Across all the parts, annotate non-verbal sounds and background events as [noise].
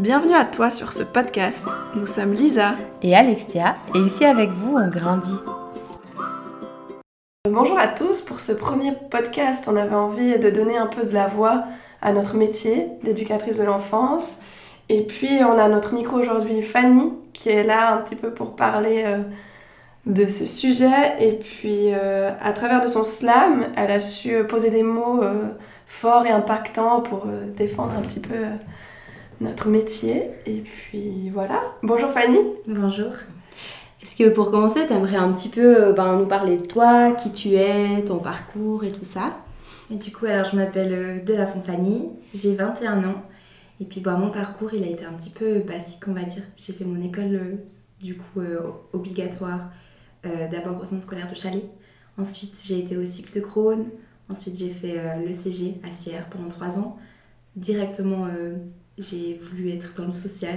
Bienvenue à toi sur ce podcast. Nous sommes Lisa et Alexia et ici avec vous on grandit. Bonjour à tous, pour ce premier podcast on avait envie de donner un peu de la voix à notre métier d'éducatrice de l'enfance. Et puis on a notre micro aujourd'hui Fanny qui est là un petit peu pour parler euh, de ce sujet. Et puis euh, à travers de son slam, elle a su poser des mots euh, forts et impactants pour défendre un petit peu notre métier. Et puis voilà. Bonjour Fanny. Bonjour. Est-ce que pour commencer, tu aimerais un petit peu ben, nous parler de toi, qui tu es, ton parcours et tout ça? Et Du coup, alors je m'appelle Delafont Fanny, j'ai 21 ans. Et puis bah, mon parcours, il a été un petit peu basique, on va dire. J'ai fait mon école euh, du coup euh, obligatoire, euh, d'abord au centre scolaire de Chalet. Ensuite, j'ai été au cycle de Crône. Ensuite, j'ai fait le CG à Sierre pendant trois ans. Directement, j'ai voulu être dans le social.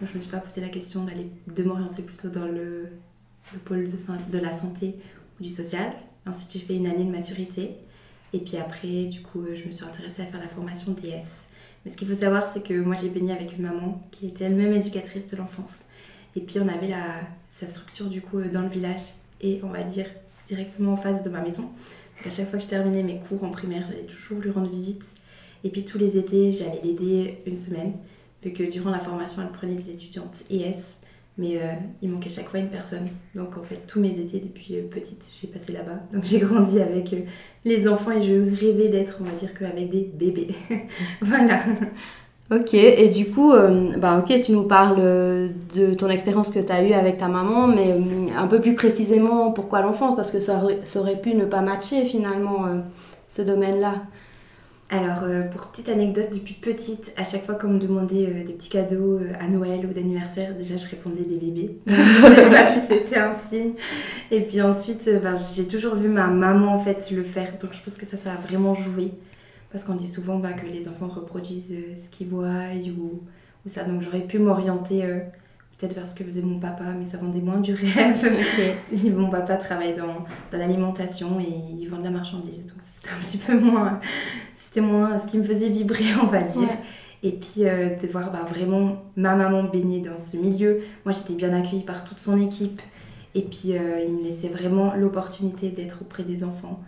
Donc, je me suis pas posé la question d'aller de m'orienter plutôt dans le, le pôle de, de, la santé ou du social. Ensuite, j'ai fait une année de maturité. Et puis après, du coup, je me suis intéressée à faire la formation DS. Mais ce qu'il faut savoir, c'est que moi j'ai baigné avec une maman qui était elle-même éducatrice de l'enfance. Et puis on avait la, sa structure du coup dans le village et on va dire directement en face de ma maison. Donc à chaque fois que je terminais mes cours en primaire, j'allais toujours lui rendre visite. Et puis tous les étés, j'allais l'aider une semaine, vu que durant la formation, elle prenait des étudiantes ES mais euh, il manquait chaque fois une personne. Donc en fait, tous mes étés depuis euh, petite, j'ai passé là-bas. Donc j'ai grandi avec euh, les enfants et je rêvais d'être, on va dire, qu'avec des bébés. [laughs] voilà. Ok, et du coup, bah ok, tu nous parles de ton expérience que tu as eue avec ta maman, mais un peu plus précisément pourquoi l'enfance, parce que ça aurait, ça aurait, pu ne pas matcher finalement ce domaine-là. Alors, euh, pour petite anecdote, depuis petite, à chaque fois qu'on me demandait euh, des petits cadeaux euh, à Noël ou d'anniversaire, déjà je répondais des bébés. je ne [laughs] sais pas si c'était un signe. Et puis ensuite, ben, j'ai toujours vu ma maman en fait le faire. Donc je pense que ça, ça a vraiment joué. Parce qu'on dit souvent ben, que les enfants reproduisent ce qu'ils voient ou, ou, ça. Donc j'aurais pu m'orienter peut-être vers ce que faisait mon papa, mais ça vendait moins du [laughs] rêve. mon papa travaille dans, dans l'alimentation et il vend de la marchandise, donc c'était un petit peu moins, c'était moins ce qui me faisait vibrer, on va dire. Et puis euh, de voir bah, vraiment ma maman baigner dans ce milieu. Moi, j'étais bien accueillie par toute son équipe. Et puis, euh, il me laissait vraiment l'opportunité d'être auprès des enfants.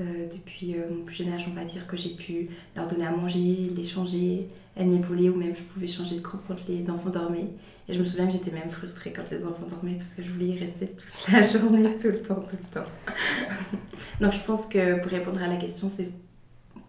Euh, depuis mon plus jeune âge, on va dire que j'ai pu leur donner à manger, les changer, elle m'épaulait ou même je pouvais changer de groupe quand les enfants dormaient. Et je me souviens que j'étais même frustrée quand les enfants dormaient parce que je voulais y rester toute la [laughs] journée, tout le temps, tout le temps. [laughs] Donc je pense que pour répondre à la question, c'est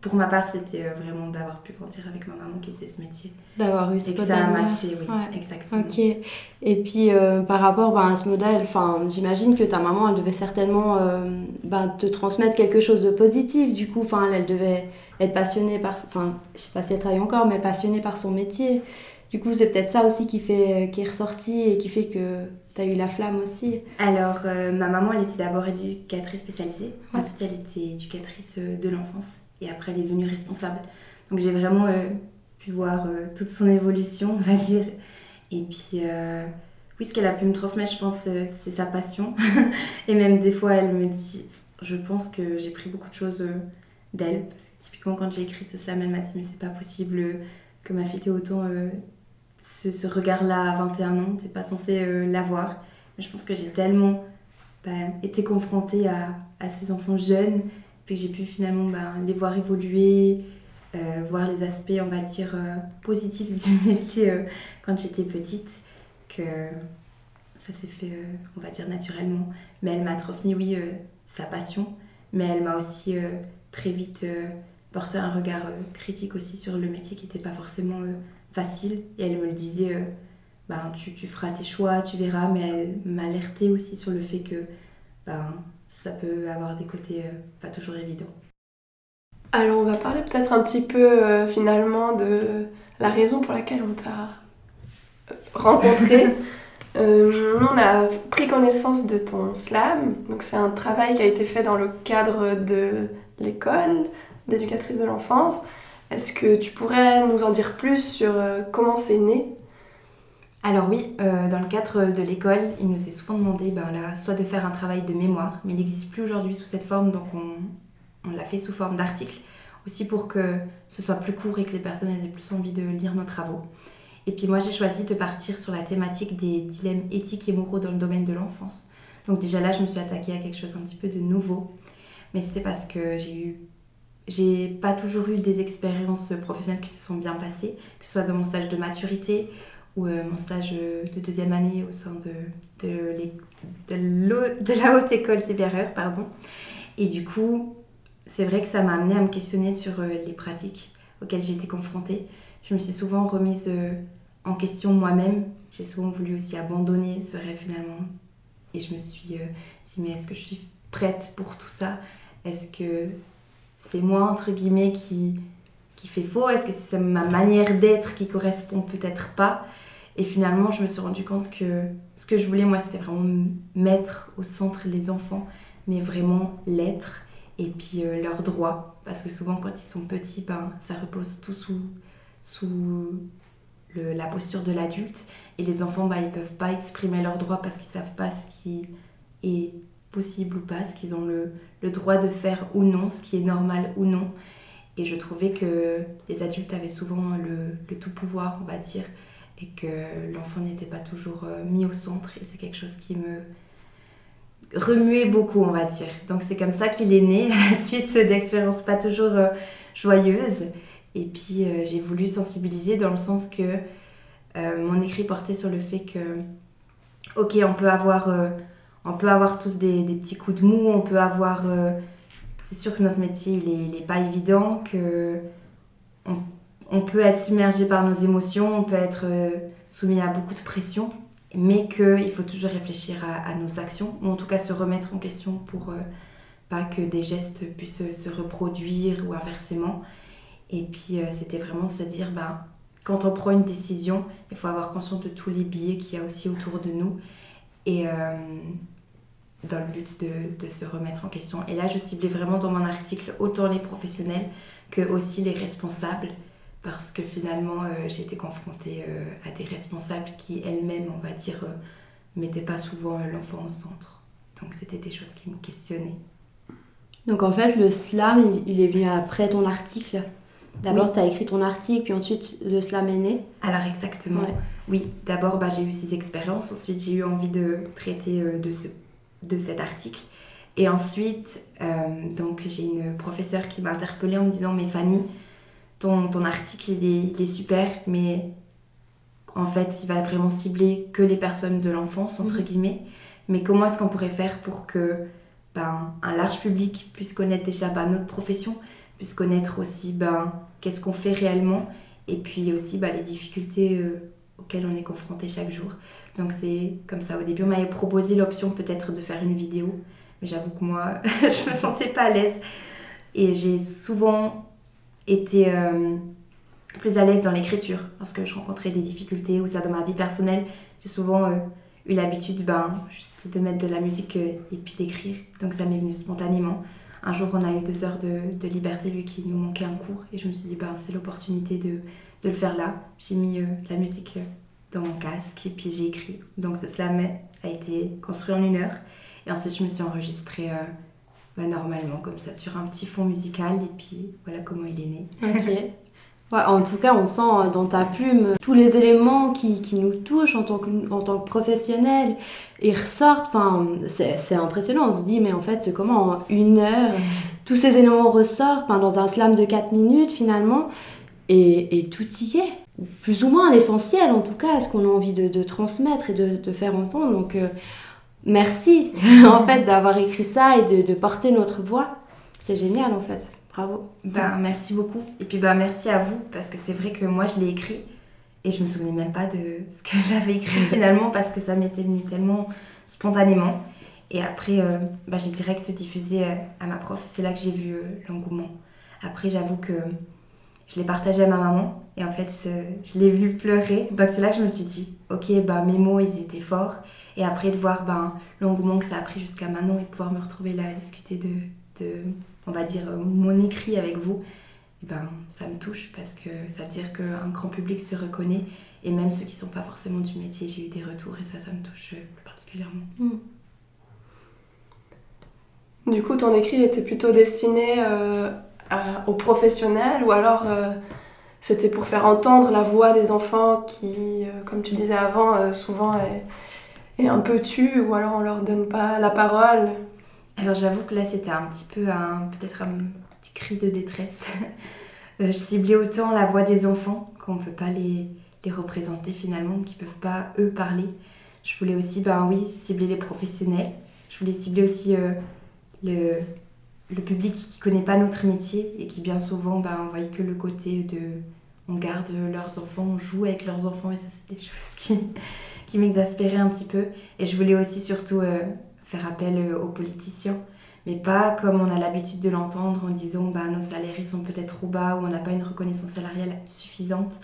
pour ma part, c'était euh, vraiment d'avoir pu grandir avec ma maman qui faisait ce métier. D'avoir eu ce Et que ça a matché, oui, exactement. Ok. Et puis, euh, par rapport ben, à ce modèle, j'imagine que ta maman, elle devait certainement euh, ben, te transmettre quelque chose de positif. Du coup, elle, elle devait être passionnée par... Enfin, je sais pas si elle travaille encore, mais passionnée par son métier. Du coup, c'est peut-être ça aussi qui, fait, qui est ressorti et qui fait que tu as eu la flamme aussi. Alors, ma maman, elle était d'abord éducatrice spécialisée. Ensuite, elle était éducatrice de l'enfance et après elle est devenue responsable. Donc j'ai vraiment euh, pu voir euh, toute son évolution, on va dire. Et puis, euh, oui, ce qu'elle a pu me transmettre, je pense, c'est sa passion. [laughs] et même des fois, elle me dit, je pense que j'ai pris beaucoup de choses d'elle. Parce que typiquement, quand j'ai écrit ce slam, elle m'a dit, mais c'est pas possible que ma fille ait autant ce, regard-là à 21 ans, t'es pas censée l'avoir. Mais je pense que j'ai tellement bah, été confrontée à ces enfants jeunes puis j'ai pu finalement ben, les voir évoluer, euh, voir les aspects, on va dire, euh, positifs [laughs] du métier euh, quand j'étais petite, que ça s'est fait, on va dire, naturellement. Mais elle m'a transmis, oui, sa passion, mais elle m'a aussi très vite porté un regard critique aussi sur le métier qui n'était pas forcément facile. Et elle me le disait, ben, tu, feras tes choix, tu verras, mais elle m'alertait aussi sur le fait que ben, ça peut avoir des côtés euh, pas toujours évidents. Alors on va parler peut-être un petit peu euh, finalement de la raison pour laquelle on t'a euh, rencontré. [laughs] on a pris connaissance de ton slam, donc c'est un travail qui a été fait dans le cadre de l'école d'éducatrice de l'enfance. Est-ce que tu pourrais nous en dire plus sur comment c'est né? Alors oui, euh, dans le cadre de l'école, il nous est souvent demandé ben, là, soit de faire un travail de mémoire, mais il n'existe plus aujourd'hui sous cette forme, donc on, l'a fait sous forme d'article, aussi pour que ce soit plus court et que les personnes aient plus envie de lire nos travaux. Et puis moi, j'ai choisi de partir sur la thématique des dilemmes éthiques et moraux dans le domaine de l'enfance. Donc déjà là, je me suis attaquée à quelque chose un petit peu de nouveau. Mais c'était parce que j'ai. J'ai pas toujours eu des expériences professionnelles qui se sont bien passées, que ce soit dans mon stage de maturité ou euh, mon stage de deuxième année au sein de, de, la haute école supérieure. Pardon. Et du coup, c'est vrai que ça m'a amené à me questionner sur euh, les pratiques auxquelles été confrontée. Je me suis souvent remise euh, en question moi-même. J'ai souvent voulu aussi abandonner ce rêve finalement. Et je me suis euh, dit, mais est-ce que je suis prête pour tout ça? Est-ce que c'est moi, entre guillemets, qui, qui fait faux Est-ce que c'est ma manière d'être qui correspond peut-être pas? Et finalement, je me suis rendu compte que ce que je voulais, moi, c'était vraiment mettre au centre les enfants, mais vraiment l'être et puis euh, leurs droits. Parce que souvent, quand ils sont petits, ben, ça repose tout sous, sous la posture de l'adulte. Et les enfants, ben, ils peuvent pas exprimer leurs droits parce qu'ils savent pas ce qui est possible ou pas, ce qu'ils ont le, le, droit de faire ou non, ce qui est normal ou non. Et je trouvais que les adultes avaient souvent le, tout pouvoir, on va dire, et que l'enfant n'était pas toujours euh, mis au centre. Et c'est quelque chose qui me, remuer beaucoup, on va dire. Donc c'est comme ça qu'il est né, [laughs] suite d'expériences pas toujours euh, joyeuses. Et puis euh, j'ai voulu sensibiliser dans le sens que mon écrit portait sur le fait que, ok, on peut avoir, on peut avoir tous des, petits coups de mou, on peut avoir... c'est sûr que notre métier, il n'est pas évident, que on, peut être submergé par nos émotions, on peut être soumis à beaucoup de pression mais qu'il faut toujours réfléchir à, nos actions, ou en tout cas se remettre en question pour euh, pas que des gestes puissent se reproduire ou inversement. Et puis euh, c'était vraiment se dire, bah, quand on prend une décision, il faut avoir conscience de tous les biais qu'il y a aussi autour de nous, euh, dans le but de, de, se remettre en question. Et là, je ciblais vraiment dans mon article autant les professionnels que aussi les responsables parce que finalement euh, j'ai été confrontée euh, à des responsables qui elles-mêmes, on va dire, euh, mettaient pas souvent l'enfant au centre. Donc c'était des choses qui me questionnaient. Donc en fait, le slam, il, est venu après ton article D'abord, tu as écrit ton article, puis ensuite le slam est né Alors exactement. Oui, d'abord bah, j'ai eu ces expériences, ensuite j'ai eu envie de traiter de, ce, de cet article. Et ensuite, donc j'ai une professeure qui m'a interpellée en me disant Mais Fanny, ton, ton article, il est, super, mais en fait, il va vraiment cibler que les personnes de l'enfance, entre mhm. guillemets. Mais comment est-ce qu'on pourrait faire pour que ben, un large public puisse connaître déjà ben, notre profession, puisse connaître aussi ben, qu'est-ce qu'on fait réellement, et puis aussi ben, les difficultés euh, auxquelles on est confronté chaque jour. Donc c'est comme ça. Au début, on m'avait proposé l'option peut-être de faire une vidéo, mais j'avoue que moi, [laughs] je me sentais pas à l'aise. Et j'ai souvent été euh, plus à l'aise dans l'écriture lorsque je rencontrais des difficultés ou ça dans ma vie personnelle. J'ai souvent euh, eu l'habitude ben, juste de mettre de la musique euh, et puis d'écrire. Donc ça m'est venu spontanément. Un jour, on a eu deux heures de, liberté, lui qui nous manquait un cours. Et je me suis dit, ben, c'est l'opportunité de, de, le faire là. J'ai mis la musique dans mon casque et puis j'ai écrit. Donc ce slam a été construit en une heure. Et ensuite, je me suis enregistrée bah, normalement, comme ça, sur un petit fond musical, et puis voilà comment il est né. Ok. Ouais, en tout cas, on sent euh, dans ta plume tous les éléments qui, qui nous touchent en tant que, en tant que professionnel. Ils ressortent, enfin, c'est impressionnant. On se dit, mais en fait, comment en une heure, [laughs] tous ces éléments ressortent dans un slam de 4 minutes finalement, et, et tout y est. Plus ou moins l'essentiel, en tout cas, ce qu'on a envie de, de, transmettre et de, de faire ensemble. Donc, euh, merci [laughs] en fait d'avoir écrit ça et de, porter notre voix. C'est génial en fait. Bravo. Ben, merci beaucoup. Et puis ben, merci à vous parce que c'est vrai que moi je l'ai écrit et je me souvenais même pas de [laughs] ce que j'avais écrit [laughs] finalement parce que ça m'était venu tellement spontanément. Et après, euh, ben, j'ai direct diffusé euh, à ma prof. C'est là que j'ai vu euh, l'engouement. Après, j'avoue que je l'ai partagé à ma maman et en fait, je l'ai vu pleurer. Donc c'est là que je me suis dit, ok, ben, mes mots, ils étaient forts. Et après de voir ben, l'engouement que ça a pris jusqu'à maintenant et de pouvoir me retrouver là à discuter de, de on va dire, mon écrit avec vous, et ben, ça me touche parce que ça veut dire qu'un grand public se reconnaît et même ceux qui ne sont pas forcément du métier, j'ai eu des retours et ça, ça me touche particulièrement. Hmm. Du coup, ton écrit était plutôt destiné euh, aux professionnels ou alors euh, c'était pour faire entendre la voix des enfants qui, comme tu disais avant, souvent est, est, un peu tue ou alors on leur donne pas la parole. Alors j'avoue que là c'était un petit peu un peut-être un petit cri de détresse. [laughs] je ciblais autant la voix des enfants qu'on ne peut pas les, les représenter finalement, qui peuvent pas eux parler. Je voulais aussi, ben oui, cibler les professionnels. Je voulais cibler aussi euh, le, le public qui connaît pas notre métier et qui bien souvent, ben, on voit que le côté de on garde leurs enfants, on joue avec leurs enfants et ça c'est des [laughs] choses qui, qui m'exaspéraient un petit peu. Et je voulais aussi surtout euh, faire appel euh, aux politiciens, mais pas comme on a l'habitude de l'entendre en disant ben, nos salaires sont peut-être trop bas ou on n'a pas une reconnaissance salariale suffisante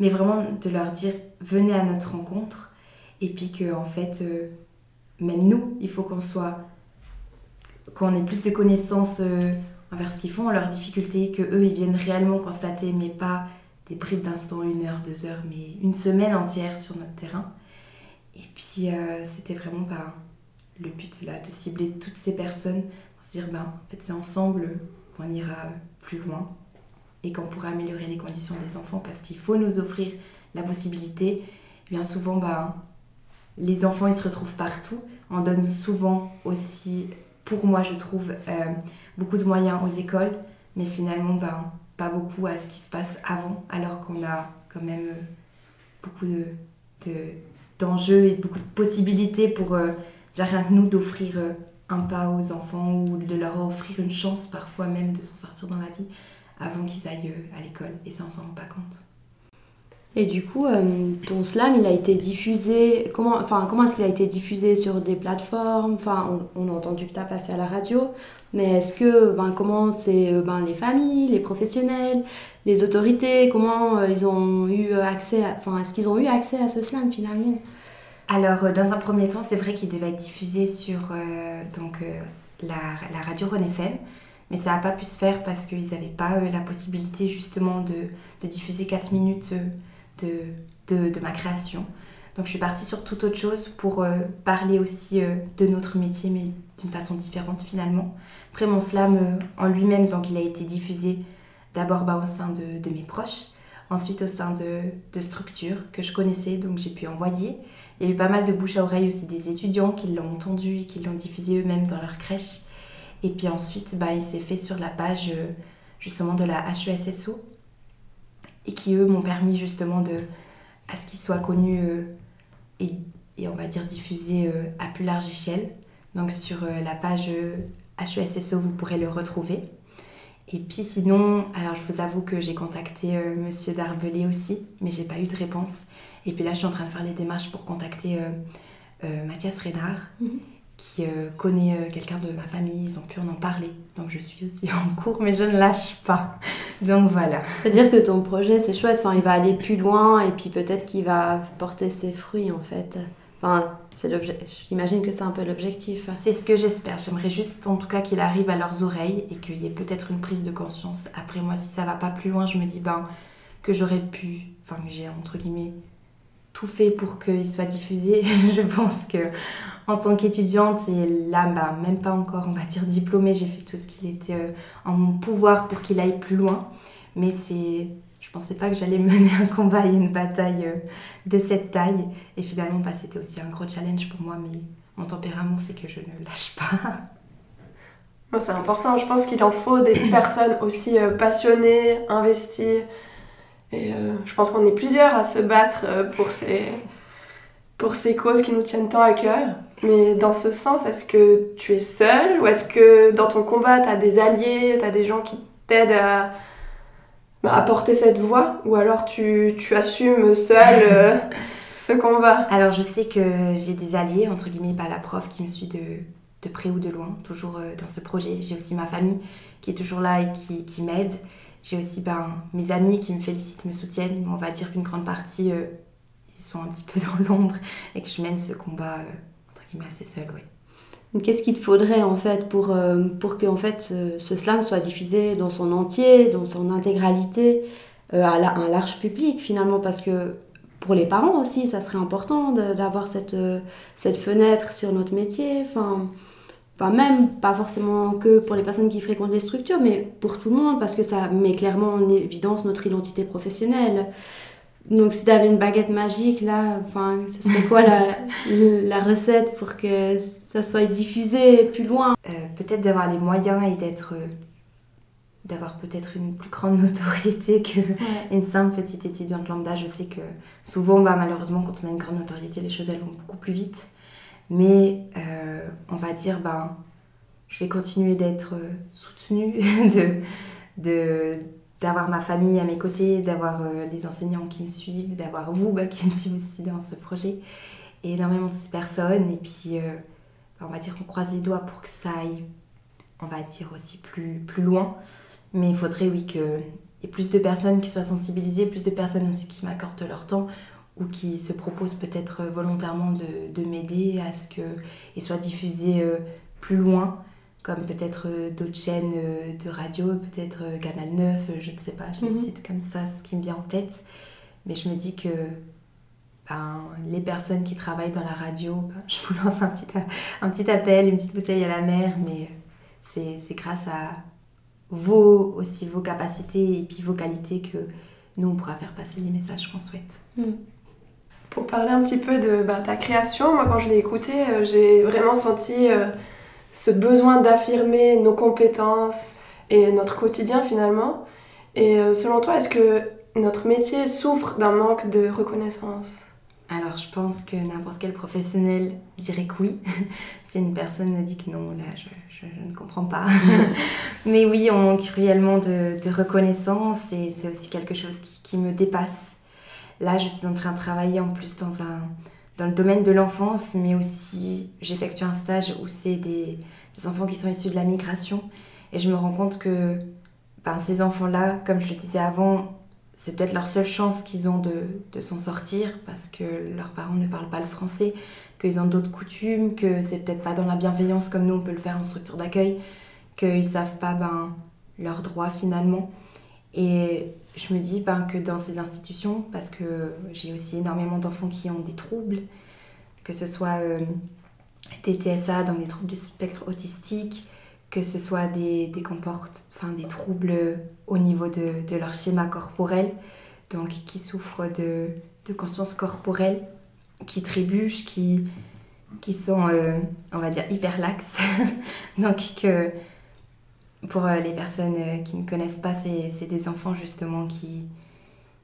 mais vraiment de leur dire venez à notre rencontre et puis que en fait euh, même nous il faut qu'on soit qu'on ait plus de connaissances euh, envers ce qu'ils font leurs difficultés que eux ils viennent réellement constater mais pas des bribes d'instant une heure deux heures mais une semaine entière sur notre terrain et puis euh, c'était vraiment le but là de cibler toutes ces personnes pour se dire ben en fait c'est ensemble qu'on ira plus loin et qu'on pourra améliorer les conditions des enfants parce qu'il faut nous offrir la possibilité. bien souvent, bah, les enfants, ils se retrouvent partout. On donne souvent aussi, pour moi, je trouve, euh, beaucoup de moyens aux écoles, mais finalement, bah, pas beaucoup à ce qui se passe avant, alors qu'on a quand même euh, beaucoup de, d'enjeux et beaucoup de possibilités pour, euh, rien que nous, d'offrir un pas aux enfants ou de leur offrir une chance parfois même de s'en sortir dans la vie avant qu'ils aillent à l'école. Et ça, on s'en rend pas compte. Et du coup, euh, ton slam, il a été diffusé. Comment, enfin, comment est-ce qu'il a été diffusé sur des plateformes? Enfin, on, a entendu que tu as passé à la radio, mais est-ce que, ben, comment c'est euh, ben, les familles, les professionnels, les autorités, comment ils ont eu accès Enfin, est-ce qu'ils ont eu accès à ce slam finalement? Alors, dans un premier temps, c'est vrai qu'il devait être diffusé sur donc, la, la radio René FM. Mais ça n'a pas pu se faire parce qu'ils n'avaient pas euh, la possibilité justement de, de diffuser 4 minutes euh, de, ma création. Donc je suis partie sur toute autre chose pour euh, parler aussi de notre métier, mais d'une façon différente finalement. Après mon slam en lui-même, donc il a été diffusé d'abord bah, au sein de, mes proches, ensuite au sein de, structures que je connaissais, donc j'ai pu envoyer. Il y a eu pas mal de bouche à oreille aussi des étudiants qui l'ont entendu et qui l'ont diffusé eux-mêmes dans leur crèche. Et puis ensuite, bah, il s'est fait sur la page euh, justement de la HESSO et qui, eux, m'ont permis justement de, à ce qu'il soit connu euh, et, on va dire diffusé euh, à plus large échelle. Donc sur la page HESSO, vous pourrez le retrouver. Et puis sinon, alors je vous avoue que j'ai contacté Monsieur Darbelé aussi, mais j'ai pas eu de réponse. Et puis là, je suis en train de faire les démarches pour contacter Mathias Reynard. Mhm qui euh, connaît euh, quelqu'un de ma famille, ils ont pu en parler. Donc je suis aussi [laughs] en cours, mais je ne lâche pas. Donc voilà. C'est-à-dire que ton projet, c'est chouette, enfin, il va aller plus loin et puis peut-être qu'il va porter ses fruits en fait. Enfin, c'est J'imagine que c'est un peu l'objectif. C'est ce que j'espère. J'aimerais juste en tout cas qu'il arrive à leurs oreilles et qu'il y ait peut-être une prise de conscience. Après moi, si ça va pas plus loin, je me dis ben, que j'aurais pu, enfin que j'ai entre guillemets tout fait pour qu'il soit diffusé. [laughs] je pense que en tant qu'étudiante, et là, bah, même pas encore, on va dire diplômée, j'ai fait tout ce qu'il était euh, en mon pouvoir pour qu'il aille plus loin. Mais c'est, je pensais pas que j'allais [laughs] mener un combat et une bataille euh, de cette taille. Et finalement, bah, c'était aussi un gros challenge pour moi, mais mon tempérament fait que je ne lâche pas. [laughs] c'est important, je pense qu'il en faut des [coughs] personnes aussi euh, passionnées, investies et je pense qu'on est plusieurs à se battre pour ces, pour ces causes qui nous tiennent tant à cœur. Mais dans ce sens, est-ce que tu es seule ou est-ce que dans ton combat, tu as des alliés, tu as des gens qui t'aident à, bah, à, porter cette voix Ou alors tu, tu assumes seule euh, [laughs] ce combat? Alors je sais que j'ai des alliés, entre guillemets, pas la prof qui me suit de, de près ou de loin, toujours dans ce projet. J'ai aussi ma famille qui est toujours là et qui, qui m'aide. J'ai aussi ben, mes amis qui me félicitent, me soutiennent. On va dire qu'une grande partie, euh, ils sont un petit peu dans l'ombre et que je mène ce combat, euh, assez seule, oui. Qu'est-ce qu'il te faudrait en fait pour, euh, pour que en fait, ce, slam soit diffusé dans son entier, dans son intégralité, à, un large public finalement? Parce que pour les parents aussi, ça serait important d'avoir cette, cette fenêtre sur notre métier. Enfin, Enfin, même pas forcément que pour les personnes qui fréquentent les structures, mais pour tout le monde, parce que ça met clairement en évidence notre identité professionnelle. Donc si tu avais une baguette magique, là, enfin, ce serait quoi la, [laughs] la, recette pour que ça soit diffusé plus loin? Euh, Peut-être d'avoir les moyens et d'être... d'avoir peut-être une plus grande [laughs] notoriété qu'une simple petite étudiante lambda. Je sais que souvent, bah, malheureusement, quand on a une grande notoriété, les choses elles vont beaucoup plus vite. Mais euh, on va dire, ben, je vais continuer d'être euh, soutenue, [laughs] de, de, d'avoir ma famille à mes côtés, d'avoir euh, les enseignants qui me suivent, d'avoir vous bah, qui me suivez aussi dans ce projet, et énormément de personnes. Et puis, on va dire qu'on croise les doigts pour que ça aille, on va dire aussi plus, plus loin. Mais il faudrait, oui, qu'il y ait plus de personnes qui soient sensibilisées, plus de personnes aussi qui m'accordent leur temps, ou qui se proposent peut-être volontairement de, de m'aider à ce qu'il soit diffusé euh, plus loin, comme peut-être euh, d'autres chaînes euh, de radio, peut-être Canal 9, je ne sais pas, je les mhm. cite comme ça, ce qui me vient en tête. Mais je me dis que ben, les personnes qui travaillent dans la radio, ben, [laughs] je vous lance un petit, un petit appel, une petite bouteille à la mer, mais c'est grâce à vos, aussi vos capacités et puis vos qualités que nous, on pourra faire passer les messages qu'on souhaite. Mhm. Pour parler un petit peu de bah, ta création, moi quand je l'ai écoutée, euh, j'ai vraiment senti euh, ce besoin d'affirmer nos compétences et notre quotidien finalement. Et euh, selon toi, est-ce que notre métier souffre d'un manque de reconnaissance? Alors, je pense que n'importe quel professionnel dirait que oui. [laughs] si une personne me dit que non, là, je, ne comprends pas. [laughs] Mais oui, on manque cruellement de, reconnaissance et c'est aussi quelque chose qui me dépasse. Là, je suis en train de travailler en plus dans, un, dans le domaine de l'enfance, mais aussi j'effectue un stage où c'est des, enfants qui sont issus de la migration. Et je me rends compte que ben, ces enfants-là, comme je le disais avant, c'est peut-être leur seule chance qu'ils ont de, s'en sortir parce que leurs parents ne parlent pas le français, qu'ils ont d'autres coutumes, que c'est peut-être pas dans la bienveillance comme nous on peut le faire en structure d'accueil, qu'ils savent pas ben, leurs droits finalement. Et je me dis ben, que dans ces institutions, parce que j'ai aussi énormément d'enfants qui ont des troubles, que ce soit euh, des TSA dans des troubles du spectre autistique, que ce soit des, des, enfin, des troubles au niveau de, de, leur schéma corporel, donc qui souffrent de, de conscience corporelle, qui trébuchent, qui, qui sont, euh, on va dire, hyper laxes. [laughs] donc que pour euh, les personnes euh, qui ne connaissent pas, c'est des enfants justement qui,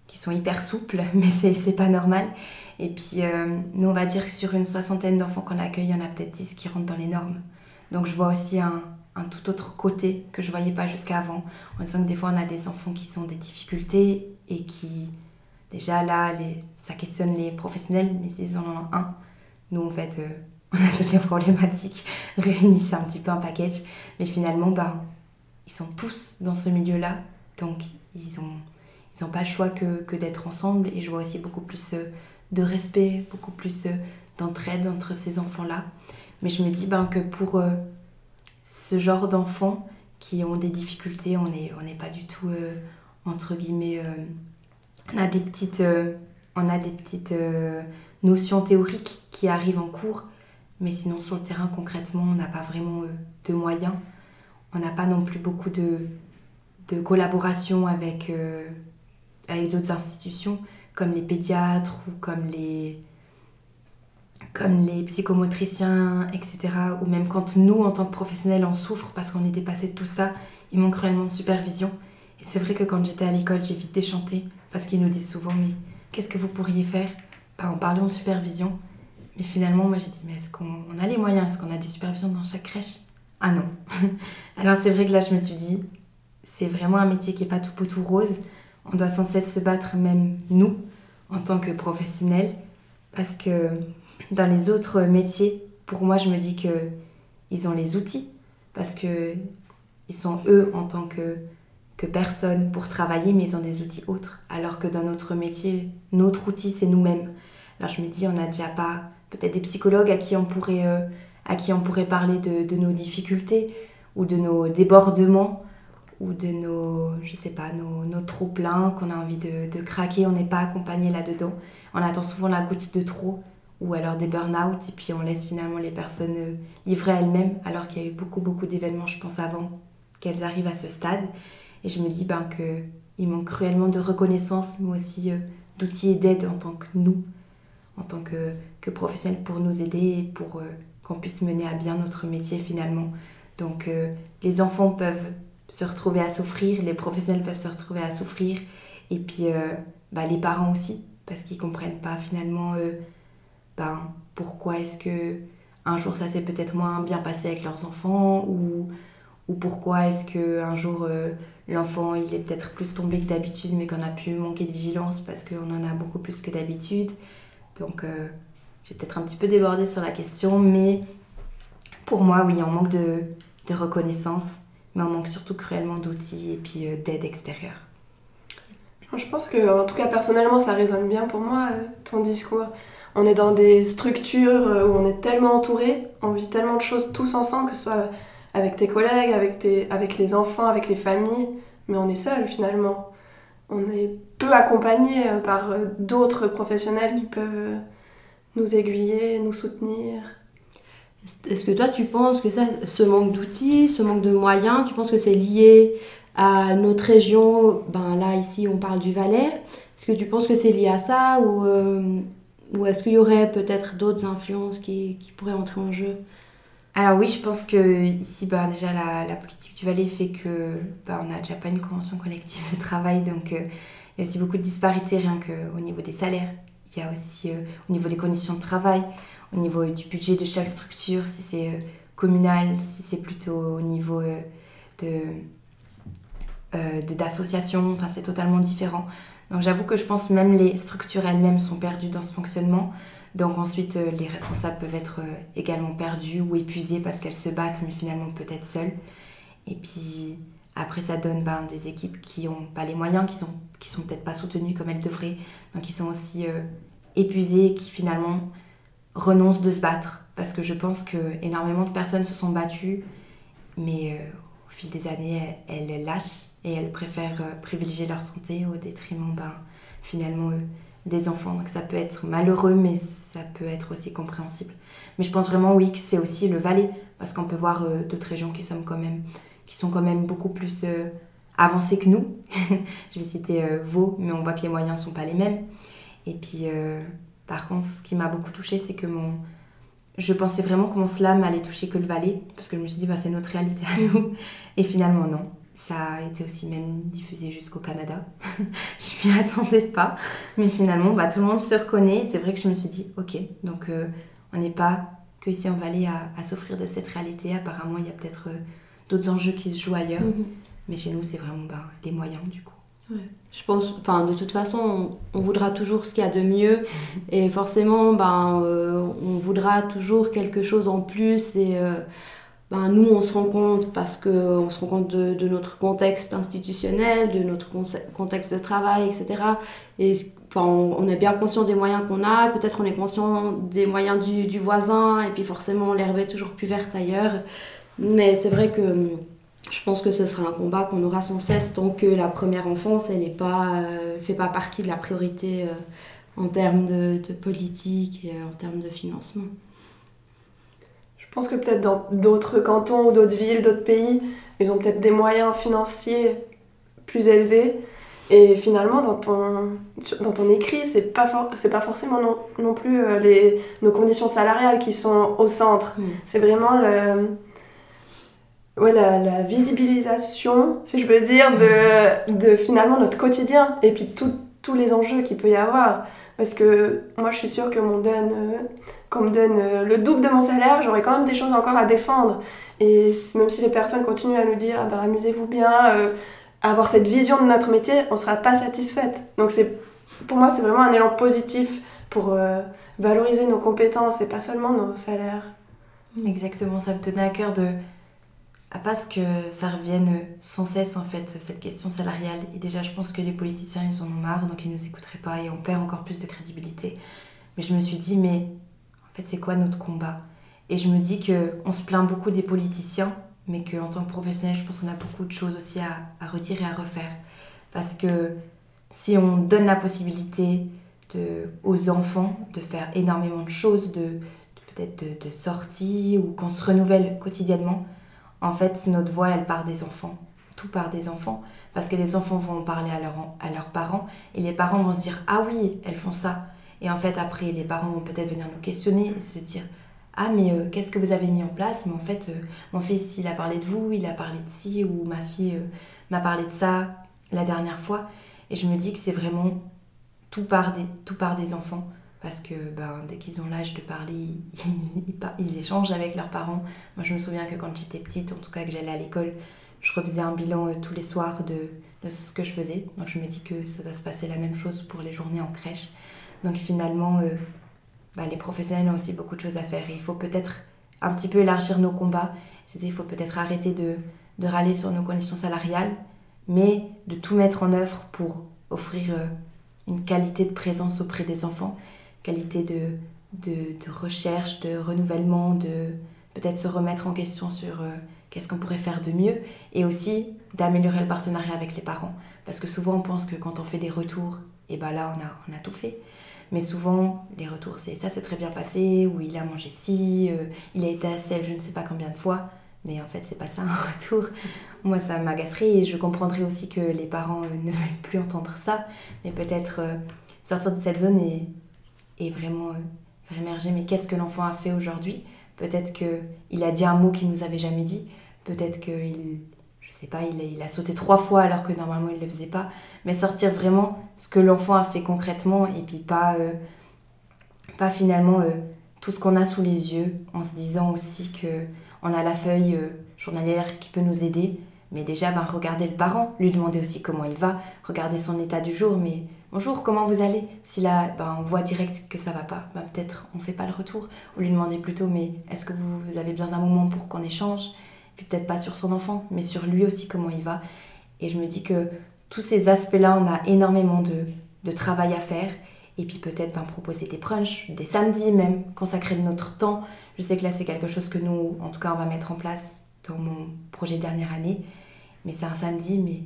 qui sont hyper souples, [laughs] mais c'est pas normal. Et puis, euh, nous, on va dire que sur une soixantaine d'enfants qu'on accueille, il y en a peut-être 10 qui rentrent dans les normes. Donc, je vois aussi un, un tout autre côté que je voyais pas jusqu'à avant. En disant que des fois, on a des enfants qui ont des difficultés et qui, déjà là, les, ça questionne les professionnels, mais s'ils en ont un, nous, en fait, [laughs] on a toutes les problématiques [laughs] réunies, c'est un petit peu un package. Mais finalement, bah, ils sont tous dans ce milieu-là, donc ils n'ont ils ont pas le choix que, que d'être ensemble. Et je vois aussi beaucoup plus euh, de respect, beaucoup plus euh, d'entraide entre ces enfants-là. Mais je me dis ben, que pour euh, ce genre d'enfants qui ont des difficultés, on n'est on pas du tout, entre guillemets, on a des petites, on a des petites notions théoriques qui arrivent en cours, mais sinon sur le terrain concrètement, on n'a pas vraiment de moyens on n'a pas non plus beaucoup de, de collaboration avec, euh, d'autres institutions comme les pédiatres ou comme les, psychomotriciens, etc. Ou même quand nous, en tant que professionnels, on souffre parce qu'on est dépassé de tout ça, il manque réellement de supervision. Et c'est vrai que quand j'étais à l'école, j'ai vite déchanté parce qu'ils nous disent souvent Mais qu'est-ce que vous pourriez faire? Bah, En parlant de supervision. Mais finalement, moi j'ai dit Mais est-ce qu'on a les moyens? Est-ce qu'on a des supervisions dans chaque crèche? Ah non. [laughs] Alors c'est vrai que là je me suis dit, c'est vraiment un métier qui n'est pas tout beau tout rose. On doit sans cesse se battre, même nous, en tant que professionnels, parce que dans les autres métiers, pour moi je me dis que ils ont les outils, parce que ils sont eux en tant que, que personnes pour travailler, mais ils ont des outils autres. Alors que dans notre métier, notre outil c'est nous-mêmes. Alors je me dis, on n'a déjà pas peut-être des psychologues à qui on pourrait euh, à qui on pourrait parler de, nos difficultés ou de nos débordements ou de nos, je sais pas, nos, nos trop-pleins qu'on a envie de, craquer, on n'est pas accompagné là-dedans. On attend souvent la goutte de trop, ou alors des burn-out, et puis on laisse finalement les personnes euh, livrer elles-mêmes, alors qu'il y a eu beaucoup, beaucoup d'événements, je pense, avant qu'elles arrivent à ce stade. Et je me dis ben, qu'il manque cruellement de reconnaissance, mais aussi euh, d'outils et d'aide en tant que nous, en tant que, que professionnels pour nous aider et pour euh, qu'on puisse mener à bien notre métier finalement. Donc les enfants peuvent se retrouver à souffrir, les professionnels peuvent se retrouver à souffrir, et puis bah, les parents aussi, parce qu'ils comprennent pas finalement ben, pourquoi est-ce que un jour ça s'est peut-être moins bien passé avec leurs enfants ou, ou pourquoi est-ce que un jour euh, l'enfant il est peut-être plus tombé que d'habitude mais qu'on a pu manquer de vigilance parce qu'on en a beaucoup plus que d'habitude. Donc euh, j'ai peut-être un petit peu débordé sur la question mais pour moi oui on manque de, de reconnaissance mais on manque surtout cruellement d'outils et puis euh, d'aide extérieure. Je pense que en tout cas personnellement ça résonne bien pour moi ton discours on est dans des structures euh, où on est tellement entouré, on vit tellement de choses tous ensemble, que ce soit avec tes collègues, avec, avec les enfants, avec les familles, mais on est seul finalement. On est peu accompagné euh, par euh, d'autres professionnels qui peuvent nous aiguiller, nous soutenir. Est-ce que toi tu penses que ça, ce manque d'outils, ce manque de moyens, tu penses que c'est lié à notre région? Ben là ici on parle du Valais. Est-ce que tu penses que c'est lié à ça ou ou est-ce qu'il y aurait peut-être d'autres influences qui, qui, pourraient entrer en jeu? Alors oui, je pense que ici, bah, déjà, la, la politique du Valais fait que bah, on n'a déjà pas une convention collective de travail, donc euh, il y a aussi beaucoup de disparités rien qu'au niveau des salaires. Il y a aussi euh, au niveau des conditions de travail, au niveau du budget de chaque structure, si c'est euh, communal, si c'est plutôt au niveau de d'association, enfin c'est totalement différent. Donc j'avoue que je pense même les structures elles-mêmes sont perdues dans ce fonctionnement. Donc ensuite, euh, les responsables peuvent être euh, également perdus ou épuisés parce qu'elles se battent, mais finalement peut-être seules. Et puis après, ça donne ben, des équipes qui n'ont pas les moyens, qui sont, qui sont peut-être pas soutenues comme elles devraient, donc qui sont aussi euh, épuisées, qui finalement renoncent de se battre. Parce que je pense que énormément de personnes se sont battues, mais au fil des années, elles, lâchent et elles préfèrent euh, privilégier leur santé au détriment ben, finalement euh, des enfants. Donc ça peut être malheureux, mais ça peut être aussi compréhensible. Mais je pense vraiment, oui, que c'est aussi le Valais, parce qu'on peut voir euh, d'autres régions qui sont quand même, qui sont quand même beaucoup plus avancées que nous. [laughs] je vais citer Vaud, mais on voit que les moyens ne sont pas les mêmes. Et puis, par contre, ce qui m'a beaucoup touchée, c'est que mon, je pensais vraiment que mon slam allait toucher que le Valais, parce que je me suis dit, bah, c'est notre réalité à nous. [laughs] Et finalement, non. Ça a été aussi même diffusé jusqu'au Canada. [laughs] je m'y attendais pas. Mais finalement, bah, tout le monde se reconnaît. C'est vrai que je me suis dit, ok, donc euh, on n'est pas que ici en Valais à, à souffrir de cette réalité. Apparemment, il y a peut-être euh, d'autres enjeux qui se jouent ailleurs. Mhm. Mais chez nous, c'est vraiment bah, les moyens, du coup. Je pense, enfin, de toute façon, on, voudra toujours ce qu'il y a de mieux. Et forcément, ben, euh, on voudra toujours quelque chose en plus. Et euh, ben, nous, on se rend compte, parce qu'on se rend compte de, notre contexte institutionnel, de notre contexte de travail, etc. Et enfin, on, est bien conscient des moyens qu'on a. Peut-être on est conscient des moyens du, du voisin. Et puis forcément, l'herbe est toujours plus verte ailleurs. Mais c'est vrai que je pense que ce sera un combat qu'on aura sans cesse tant que la première enfance, elle ne euh, fait pas partie de la priorité euh, en termes de, politique et euh, en termes de financement. Je pense que peut-être dans d'autres cantons ou d'autres villes, d'autres pays, ils ont peut-être des moyens financiers plus élevés. Et finalement, dans ton, dans ton écrit, c'est pas, c'est pas forcément non, non plus les, nos conditions salariales qui sont au centre. Mm. C'est vraiment le, ouais, la, la, visibilisation, si je peux dire, de, finalement notre quotidien et puis tous les enjeux qu'il peut y avoir. Parce que moi, je suis sûre que mon donne, euh, me donne euh, le double de mon salaire, j'aurais quand même des choses encore à défendre. Et même si les personnes continuent à nous dire, ah bah, amusez-vous bien, euh, avoir cette vision de notre métier, on ne sera pas satisfaite. Donc pour moi, c'est vraiment un élan positif pour valoriser nos compétences et pas seulement nos salaires. Exactement, ça me tenait à cœur de à pas ce que ça revienne sans cesse en fait cette question salariale. Et déjà je pense que les politiciens ils en ont marre donc ils nous écouteraient pas et on perd encore plus de crédibilité. Mais je me suis dit mais en fait c'est quoi notre combat? Et je me dis que on se plaint beaucoup des politiciens mais qu'en tant que professionnel je pense qu'on a beaucoup de choses aussi à, à retirer à refaire. Parce que si on donne la possibilité de, aux enfants de faire énormément de choses, de, peut-être de, de sorties ou qu'on se renouvelle quotidiennement. En fait, notre voix, elle part des enfants. Tout part des enfants. Parce que les enfants vont parler à, à leurs parents et les parents vont se dire Ah oui, elles font ça. Et en fait, après, les parents vont peut-être venir nous questionner et se dire Ah, mais euh, qu'est-ce que vous avez mis en place? Mais en fait, euh, mon fils, il a parlé de vous, il a parlé de ci, ou ma fille euh, m'a parlé de ça la dernière fois. Et je me dis que c'est vraiment tout des, tout part des enfants. Parce que ben, dès qu'ils ont l'âge de parler, [laughs] ils, échangent avec leurs parents. Moi, je me souviens que quand j'étais petite, en tout cas que j'allais à l'école, je refaisais un bilan tous les soirs de, ce que je faisais. Donc je me dis que ça doit se passer la même chose pour les journées en crèche. Donc finalement, euh, bah, les professionnels ont aussi beaucoup de choses à faire. il faut peut-être un petit peu élargir nos combats. Il faut peut-être arrêter de, de, râler sur nos conditions salariales, mais de tout mettre en œuvre pour offrir euh, une qualité de présence auprès des enfants, qualité de, de, recherche, de renouvellement, de peut-être se remettre en question sur euh, qu'est-ce qu'on pourrait faire de mieux, et aussi d'améliorer le partenariat avec les parents. Parce que souvent on pense que quand on fait des retours, et eh ben là on a, on a tout fait. Mais souvent, les retours, c'est ça s'est très bien passé, ou il a mangé ci, euh, il a été à sel je ne sais pas combien de fois. Mais en fait, c'est pas ça un [laughs] retour. Moi, ça m'agacerait et je comprendrais aussi que les parents euh, ne veulent plus entendre ça. Mais peut-être sortir de cette zone et, et vraiment faire émerger mais qu'est-ce que l'enfant a fait aujourd'hui? Peut-être qu'il a dit un mot qu'il nous avait jamais dit. Peut-être qu'il sais pas, il a, sauté trois fois alors que normalement il ne le faisait pas. Mais sortir vraiment ce que l'enfant a fait concrètement et puis pas, euh, pas finalement euh, tout ce qu'on a sous les yeux en se disant aussi que on a la feuille euh, journalière qui peut nous aider. Mais déjà, ben, regarder le parent, lui demander aussi comment il va, regarder son état du jour, mais bonjour, comment vous allez? Si là, ben, on voit direct que ça va pas, ben, peut-être on fait pas le retour, ou lui demander plutôt, mais est-ce que vous avez besoin d'un moment pour qu'on échange? Puis peut-être pas sur son enfant, mais sur lui aussi, comment il va. Et je me dis que tous ces aspects-là, on a énormément de, de, travail à faire. Et puis peut-être ben, proposer des brunchs, des samedis même, consacrer de notre temps. Je sais que là, c'est quelque chose que nous, en tout cas, on va mettre en place dans mon projet de dernière année. Mais c'est un samedi, mais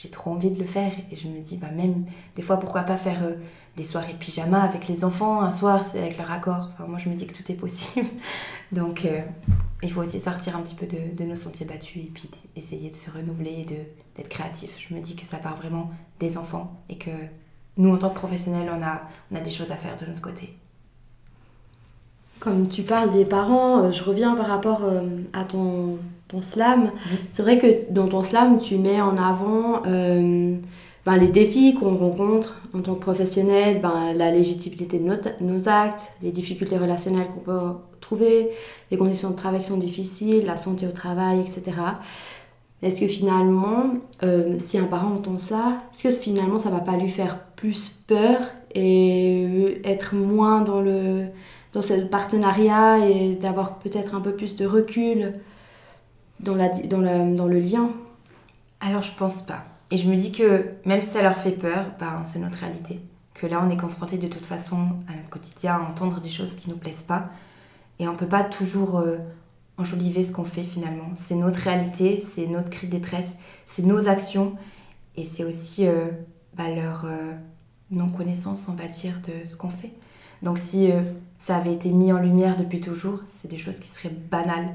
j'ai trop envie de le faire. Et je me dis, bah, même des fois, pourquoi pas faire euh, des soirées pyjama avec les enfants. Un soir, c'est avec leur accord. Enfin, moi, je me dis que tout est possible. [laughs] Donc, euh, il faut aussi sortir un petit peu de, nos sentiers battus et puis essayer de se renouveler et d'être créatif. Je me dis que ça part vraiment des enfants et que nous, en tant que professionnels, on a, on a des choses à faire de notre côté. Comme tu parles des parents, euh, je reviens par rapport à ton, ton slam. C'est vrai que dans ton slam, tu mets en avant ben, les défis qu'on rencontre en tant que professionnel, ben, la légitimité de nos, actes, les difficultés relationnelles qu'on peut trouver, les conditions de travail qui sont difficiles, la santé au travail, etc. Est-ce que finalement, euh, si un parent entend ça, est-ce que finalement ça va pas lui faire plus peur et être moins dans le dans ce partenariat et d'avoir peut-être un peu plus de recul dans, la, dans, la, dans le lien Alors je pense pas. Et je me dis que même si ça leur fait peur, ben, c'est notre réalité. Que là, on est confronté de toute façon à notre quotidien, à entendre des choses qui nous plaisent pas. Et on peut pas toujours euh, enjoliver ce qu'on fait finalement. C'est notre réalité, c'est notre cri de détresse, c'est nos actions. Et c'est aussi euh, bah, leur euh, non-connaissance, on va dire, de ce qu'on fait. Donc si ça avait été mis en lumière depuis toujours, c'est des choses qui seraient banales.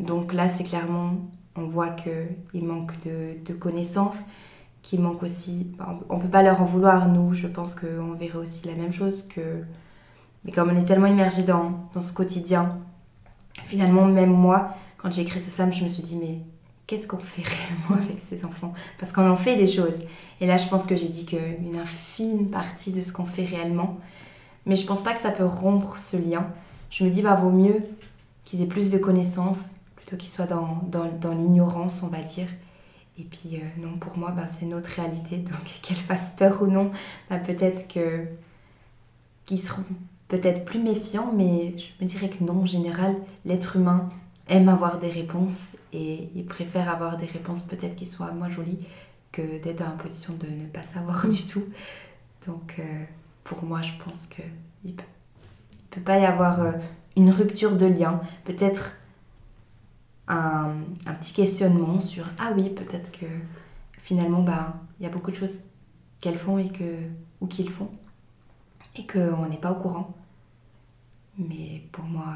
Donc là, c'est clairement, on voit qu'il manque de, connaissances qui manque aussi. On peut pas leur en vouloir, nous, je pense qu'on verrait aussi la même chose que. Mais comme on est tellement immergé dans, dans ce quotidien, finalement, même moi, quand j'ai écrit ce slam, je me suis dit, mais qu'est-ce qu'on fait réellement avec ces enfants? Parce qu'on en fait des choses. Et là, je pense que j'ai dit qu'une infime partie de ce qu'on fait réellement. Mais je pense pas que ça peut rompre ce lien. Je me dis, bah, vaut mieux qu'ils aient plus de connaissances qu'ils soient dans, l'ignorance, on va dire. Et puis euh, non, pour moi, bah, c'est notre réalité. [laughs] Donc qu'elle fasse peur ou non, bah, peut-être que qu'ils seront peut-être plus méfiants, mais je me dirais que non, en général, l'être humain aime avoir des réponses et il préfère avoir des réponses peut-être qui soient moins jolies que d'être dans la position de ne pas savoir [laughs] du tout. Donc euh, pour moi, je pense qu'il ne peut, peut, pas y avoir euh, une rupture de lien. Peut-être un, petit questionnement sur ah oui, peut-être que finalement, bah, il y a beaucoup de choses qu'elles font et que, ou qu'ils font. et qu'on n'est pas au courant. Mais pour moi,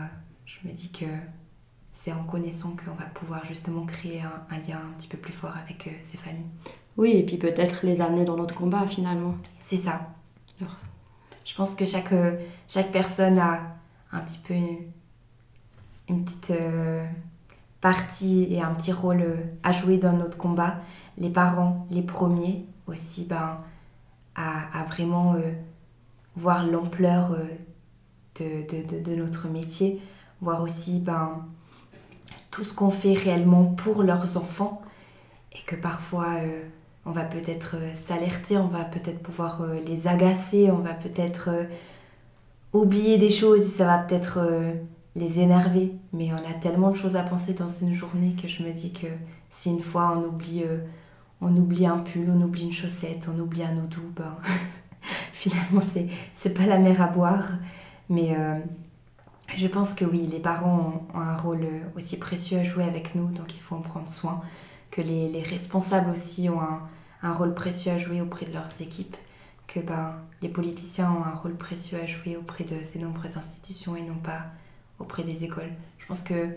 je me dis que c'est en connaissant qu'on va pouvoir justement créer un, lien un petit peu plus fort avec euh, ces familles. Oui, et puis peut-être les amener dans notre combat finalement. C'est ça. Je pense que chaque, euh, chaque personne a un petit peu une, petite euh, partie et un petit rôle à jouer dans notre combat. Les parents, les premiers aussi, ben, à, vraiment voir l'ampleur de, de, notre métier, voir aussi ben, tout ce qu'on fait réellement pour leurs enfants et que parfois euh, on va peut-être euh, s'alerter, on va peut-être pouvoir euh, les agacer, on va peut-être oublier des choses ça va peut-être les énerver. Mais on a tellement de choses à penser dans une journée que je me dis que si une fois on oublie, on oublie un pull, on oublie une chaussette, on oublie un eau doux, ben, [laughs] finalement c'est pas la mer à boire. Mais euh, je pense que oui, les parents ont, un rôle aussi précieux à jouer avec nous, donc il faut en prendre soin. Que les, les responsables aussi ont un, un, rôle précieux à jouer auprès de leurs équipes. Que ben, les politiciens ont un rôle précieux à jouer auprès de ces nombreuses institutions et non pas auprès des écoles. Je pense que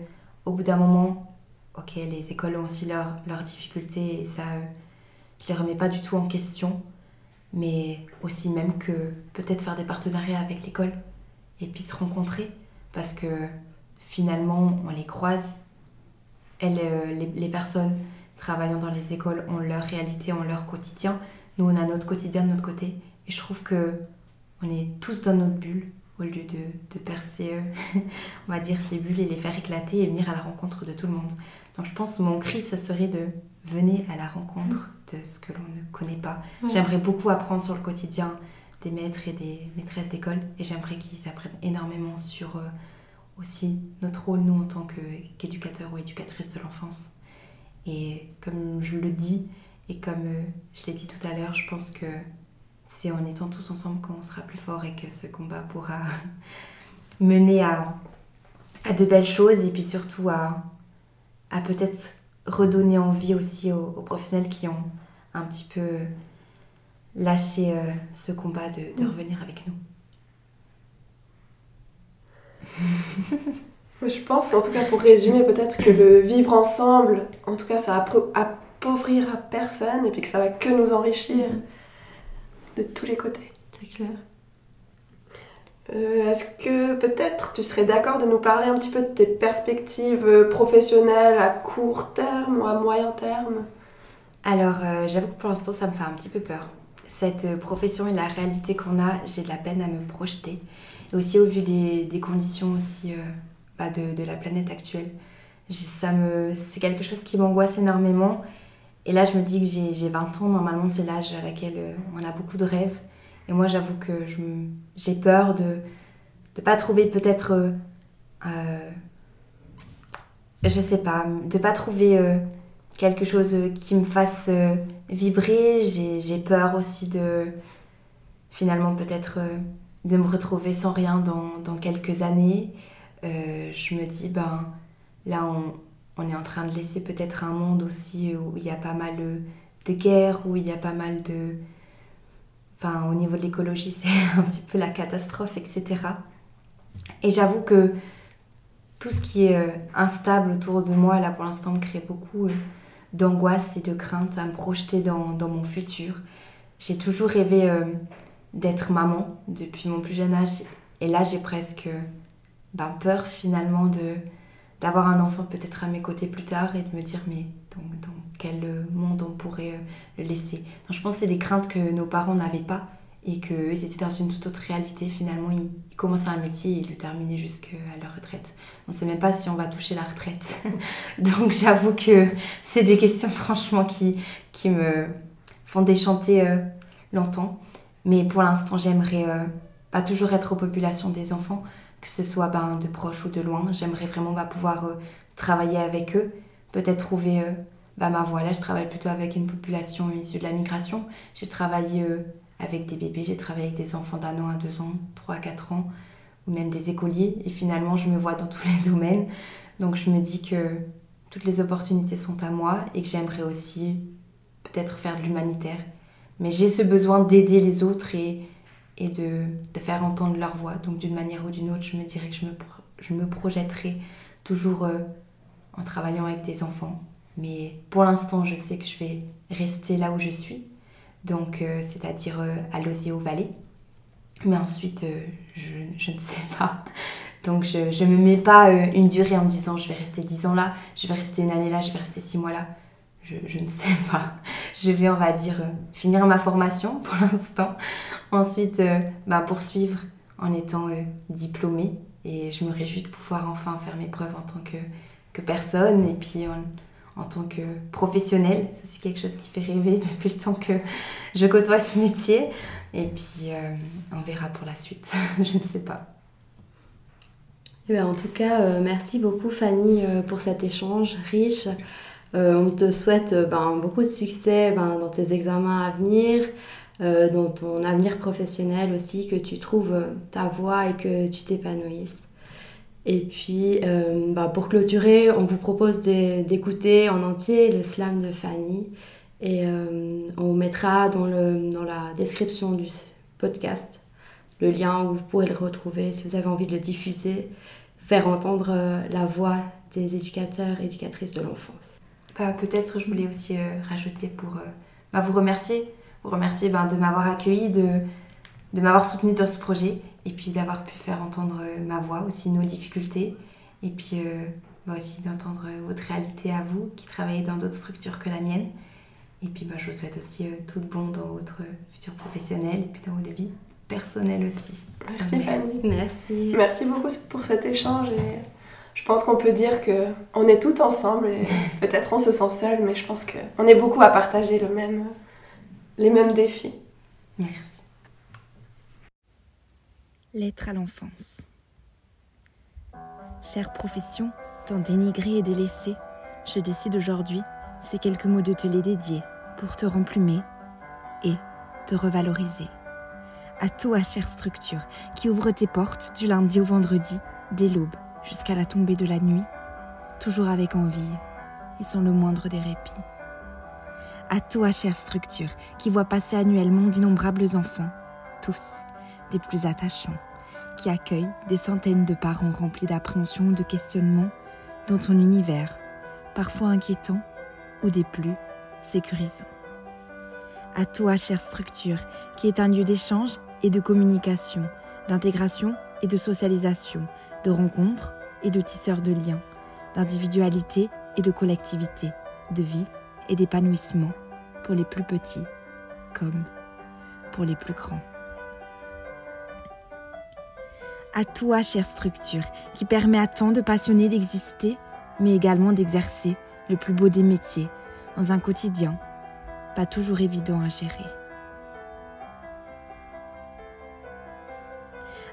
au bout d'un moment, ok, les écoles ont aussi leurs leur difficultés et ça, je les remets pas du tout en question, mais aussi même que peut-être faire des partenariats avec l'école et puis se rencontrer parce que finalement on les croise. Elles, euh, les, les, personnes travaillant dans les écoles ont leur réalité, ont leur quotidien. Nous on a notre quotidien de notre côté et je trouve que on est tous dans notre bulle au lieu de, de percer, euh, [laughs] on va dire, ces bulles et les faire éclater et venir à la rencontre de tout le monde. Donc je pense que mon cri, ça serait de venez à la rencontre de ce que l'on ne connaît pas. J'aimerais beaucoup apprendre sur le quotidien, des maîtres et des maîtresses d'école et j'aimerais qu'ils apprennent énormément sur euh, aussi notre rôle, nous, en tant qu'éducateurs ou éducatrices de l'enfance. Et comme je le dis, et comme euh, je l'ai dit tout à l'heure, je pense que c'est en étant tous ensemble qu'on sera plus fort et que ce combat pourra [laughs] mener à, à, de belles choses et puis surtout à, à peut-être redonner envie aussi aux, aux, professionnels qui ont un petit peu lâcher euh, ce combat de, mm. revenir avec nous. [laughs] je pense, en tout cas pour résumer, peut-être que le vivre ensemble, en tout cas, ça appauvrira personne et puis que ça va que nous enrichir de tous les côtés. C'est clair. Euh, est-ce que peut-être tu serais d'accord de nous parler un petit peu de tes perspectives professionnelles à court terme ou à moyen terme? Alors, euh, j'avoue que pour l'instant, ça me fait un petit peu peur cette profession et la réalité qu'on a, j'ai de la peine à me projeter. Et aussi au vu des, des conditions aussi euh, bah de, de, la planète actuelle. Ça me, c'est quelque chose qui m'angoisse énormément. Et là, je me dis que j'ai 20 ans, normalement, c'est l'âge à laquelle euh, on a beaucoup de rêves. Et moi, j'avoue que j'ai peur de ne pas trouver peut-être... Euh, euh, je sais pas, de pas trouver quelque chose qui me fasse euh, vibrer. J'ai peur aussi de finalement peut-être euh, de me retrouver sans rien dans, dans quelques années. Euh, je me dis, ben là on, on, est en train de laisser peut-être un monde aussi où il y a pas mal de guerres, où il y a pas mal de... Enfin, au niveau de l'écologie, [laughs] c'est un petit peu la catastrophe, etc. Et j'avoue que tout ce qui est instable autour de moi, là pour l'instant, me crée beaucoup d'angoisse et de crainte à me projeter dans, dans mon futur. J'ai toujours rêvé euh, d'être maman depuis mon plus jeune âge et là j'ai presque ben, peur finalement de d'avoir un enfant peut-être à mes côtés plus tard et de me dire mais dans, quel monde on pourrait euh, le laisser. Donc, je pense que c'est des craintes que nos parents n'avaient pas et qu'eux étaient dans une toute autre réalité. Finalement, ils, commençaient un métier et ils le terminaient jusqu'à leur retraite. On ne sait même pas si on va toucher la retraite. [laughs] Donc j'avoue que c'est des questions [laughs] franchement qui, qui me font déchanter euh, longtemps. Mais pour l'instant, j'aimerais euh, pas toujours être aux populations des enfants, que ce soit ben, de proche ou de loin. J'aimerais vraiment bah, pouvoir euh, travailler avec eux, peut-être trouver bah, ma voie. Là, je travaille plutôt avec une population issue de la migration. J'ai travaillé avec des bébés, j'ai travaillé avec des enfants d'un an à deux ans, trois à quatre ans, ou même des écoliers. Et finalement, je me vois dans tous les [laughs] domaines. Donc je me dis que toutes les opportunités sont à moi et que j'aimerais aussi peut-être faire de l'humanitaire. Mais j'ai ce besoin d'aider les autres et, et de, faire entendre leur voix. Donc d'une manière ou d'une autre, je me dirais que je me, je me projetterai toujours euh, en travaillant avec des enfants. Mais pour l'instant, je sais que je vais rester là où je suis, donc euh, c'est-à-dire euh, à l'Osio Valley. Mais ensuite, je, je, ne sais pas. Donc je ne me mets pas une durée en me disant je vais rester 10 ans là, je vais rester une année là, je vais rester 6 mois là. Je, ne sais [laughs] pas. Je vais, on va dire, finir ma formation [laughs] pour l'instant. Ensuite, bah, poursuivre en étant diplômée et je me réjouis de pouvoir enfin faire mes preuves en tant que, que personne et puis en, en tant que professionnelle. C'est quelque chose qui fait rêver [laughs] depuis le temps que je côtoie ce métier. Et puis euh, on verra pour la suite. je ne sais pas. Eh ben, en tout cas, euh, merci beaucoup Fanny euh, pour cet échange riche. On te souhaite ben, beaucoup de succès ben, dans tes examens à venir, euh, dans ton avenir professionnel aussi, que tu trouves euh, ta voie et que tu t'épanouisses. Et puis, euh, bah, pour clôturer, on vous propose d'écouter en entier le slam de Fanny. Et on mettra dans, dans la description du podcast le lien où vous pourrez le retrouver si vous avez envie de le diffuser, faire entendre la voix des éducateurs et éducatrices de l'enfance. Bah, Peut-être je voulais aussi rajouter pour bah, vous remercier vous remercier ben, de m'avoir accueilli, de, de m'avoir soutenu dans ce projet et puis d'avoir pu faire entendre euh, ma voix, aussi nos difficultés et puis euh, bah, aussi d'entendre euh, votre réalité à vous qui travaillez dans d'autres structures que la mienne. Et puis bah, je vous souhaite aussi tout bon dans votre futur professionnel et puis dans votre vie personnelle aussi. Merci Fanny. Merci. Merci beaucoup pour cet échange et je pense qu'on peut dire que on est tout ensemble et [laughs] peut-être on se sent seul mais je pense qu'on est beaucoup à partager le même les mêmes défis. Merci. Lettre à l'enfance. Chère profession, tant dénigrée et délaissée, je décide aujourd'hui ces quelques mots de te les dédier pour te remplumer et te revaloriser. À toi, chère structure, qui ouvre tes portes du lundi au vendredi, dès l'aube jusqu'à la tombée de la nuit, toujours avec envie et sans le moindre des répits à toi, chère structure, qui voit passer annuellement d'innombrables enfants, tous des plus attachants, qui accueillent des centaines de parents remplis d'appréhension ou de questionnements dans ton univers, parfois inquiétant ou des plus sécurisants. À toi, chère structure, qui est un lieu d'échange et de communication, d'intégration et de socialisation, de rencontres et de tisseurs de liens, d'individualité et de collectivité, de vie et d'épanouissement pour les plus petits comme pour les plus grands. À toi, chère structure, qui permet à tant de passionnés d'exister, mais également d'exercer le plus beau des métiers dans un quotidien pas toujours évident à gérer.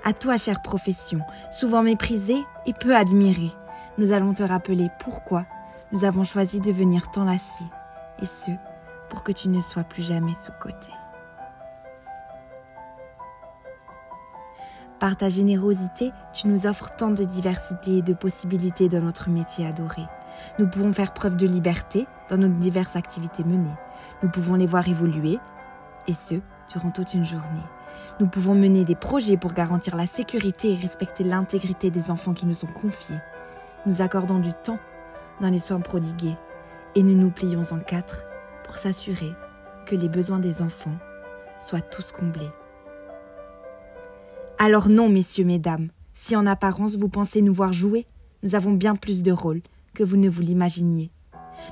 À toi, chère profession, souvent méprisée et peu admirée, nous allons te rappeler pourquoi nous avons choisi de venir t'enlacer et ce, pour que tu ne sois plus jamais sous-côté. Par ta générosité, tu nous offres tant de diversité et de possibilités dans notre métier adoré. Nous pouvons faire preuve de liberté dans nos diverses activités menées. Nous pouvons les voir évoluer, et ce, durant toute une journée. Nous pouvons mener des projets pour garantir la sécurité et respecter l'intégrité des enfants qui nous sont confiés. Nous accordons du temps dans les soins prodigués et nous nous plions en quatre pour s'assurer que les besoins des enfants soient tous comblés. Alors non, messieurs, mesdames, si en apparence vous pensez nous voir jouer, nous avons bien plus de rôles que vous ne vous l'imaginiez.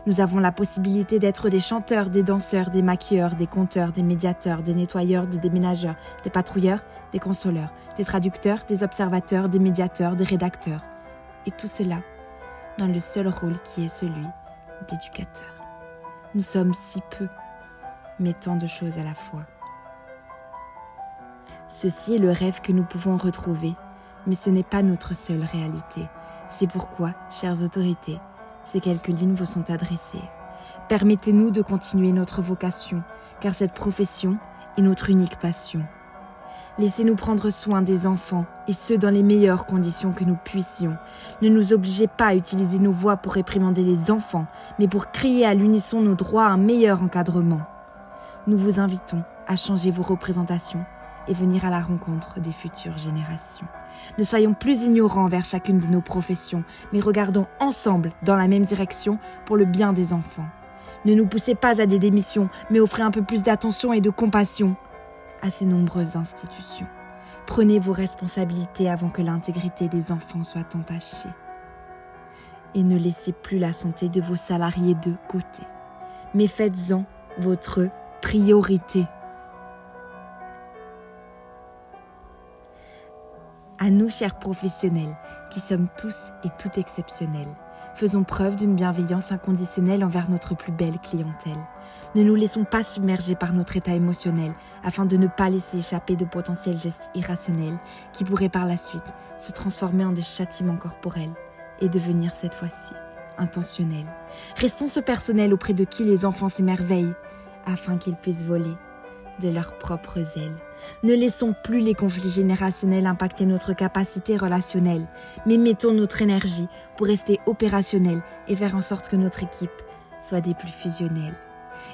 Nous avons la possibilité d'être des chanteurs, des danseurs, des maquilleurs, des conteurs, des médiateurs, des nettoyeurs, des déménageurs, des patrouilleurs, des consoleurs, des traducteurs, des observateurs, des médiateurs, des rédacteurs. Et tout cela dans le seul rôle qui est celui d'éducateur. Nous sommes si peu, mais tant de choses à la fois. Ceci est le rêve que nous pouvons retrouver, mais ce n'est pas notre seule réalité. C'est pourquoi, chères autorités, ces quelques lignes vous sont adressées. Permettez-nous de continuer notre vocation, car cette profession est notre unique passion. Laissez-nous prendre soin des enfants, et ce dans les meilleures conditions que nous puissions. Ne nous obligez pas à utiliser nos voix pour réprimander les enfants, mais pour crier à l'unisson nos droits à un meilleur encadrement. Nous vous invitons à changer vos représentations et venir à la rencontre des futures générations. Ne soyons plus ignorants envers chacune de nos professions, mais regardons ensemble dans la même direction pour le bien des enfants. Ne nous poussez pas à des démissions, mais offrez un peu plus d'attention et de compassion à ces nombreuses institutions. Prenez vos responsabilités avant que l'intégrité des enfants soit entachée. Et ne laissez plus la santé de vos salariés de côté, mais faites-en votre priorité. À nous, chers professionnels, qui sommes tous et toutes exceptionnels, faisons preuve d'une bienveillance inconditionnelle envers notre plus belle clientèle. Ne nous laissons pas submerger par notre état émotionnel afin de ne pas laisser échapper de potentiels gestes irrationnels qui pourraient par la suite se transformer en des châtiments corporels et devenir cette fois-ci intentionnels. Restons ce personnel auprès de qui les enfants s'émerveillent afin qu'ils puissent voler de leurs propres ailes. Ne laissons plus les conflits générationnels impacter notre capacité relationnelle, mais mettons notre énergie pour rester opérationnels et faire en sorte que notre équipe soit des plus fusionnelles.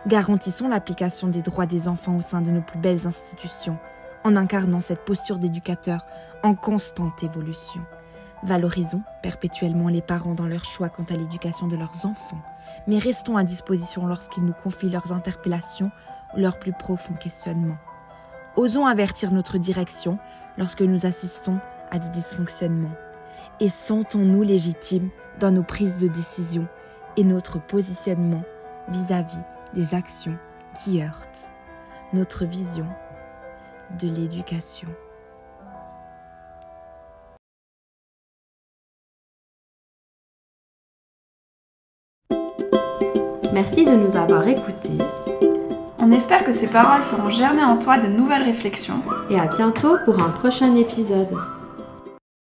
Garantissons l'application des droits des enfants au sein de nos plus belles institutions, en incarnant cette posture d'éducateur en constante évolution. Valorisons perpétuellement les parents dans leur choix quant à l'éducation de leurs enfants, mais restons à disposition lorsqu'ils nous confient leurs interpellations leurs plus profonds questionnements. Osons avertir notre direction lorsque nous assistons à des dysfonctionnements et sentons-nous légitimes dans nos prises de décision et notre positionnement vis-à-vis des actions qui heurtent notre vision de l'éducation. Merci de nous avoir écoutés. On espère que ces paroles feront germer en toi de nouvelles réflexions. Et à bientôt pour un prochain épisode.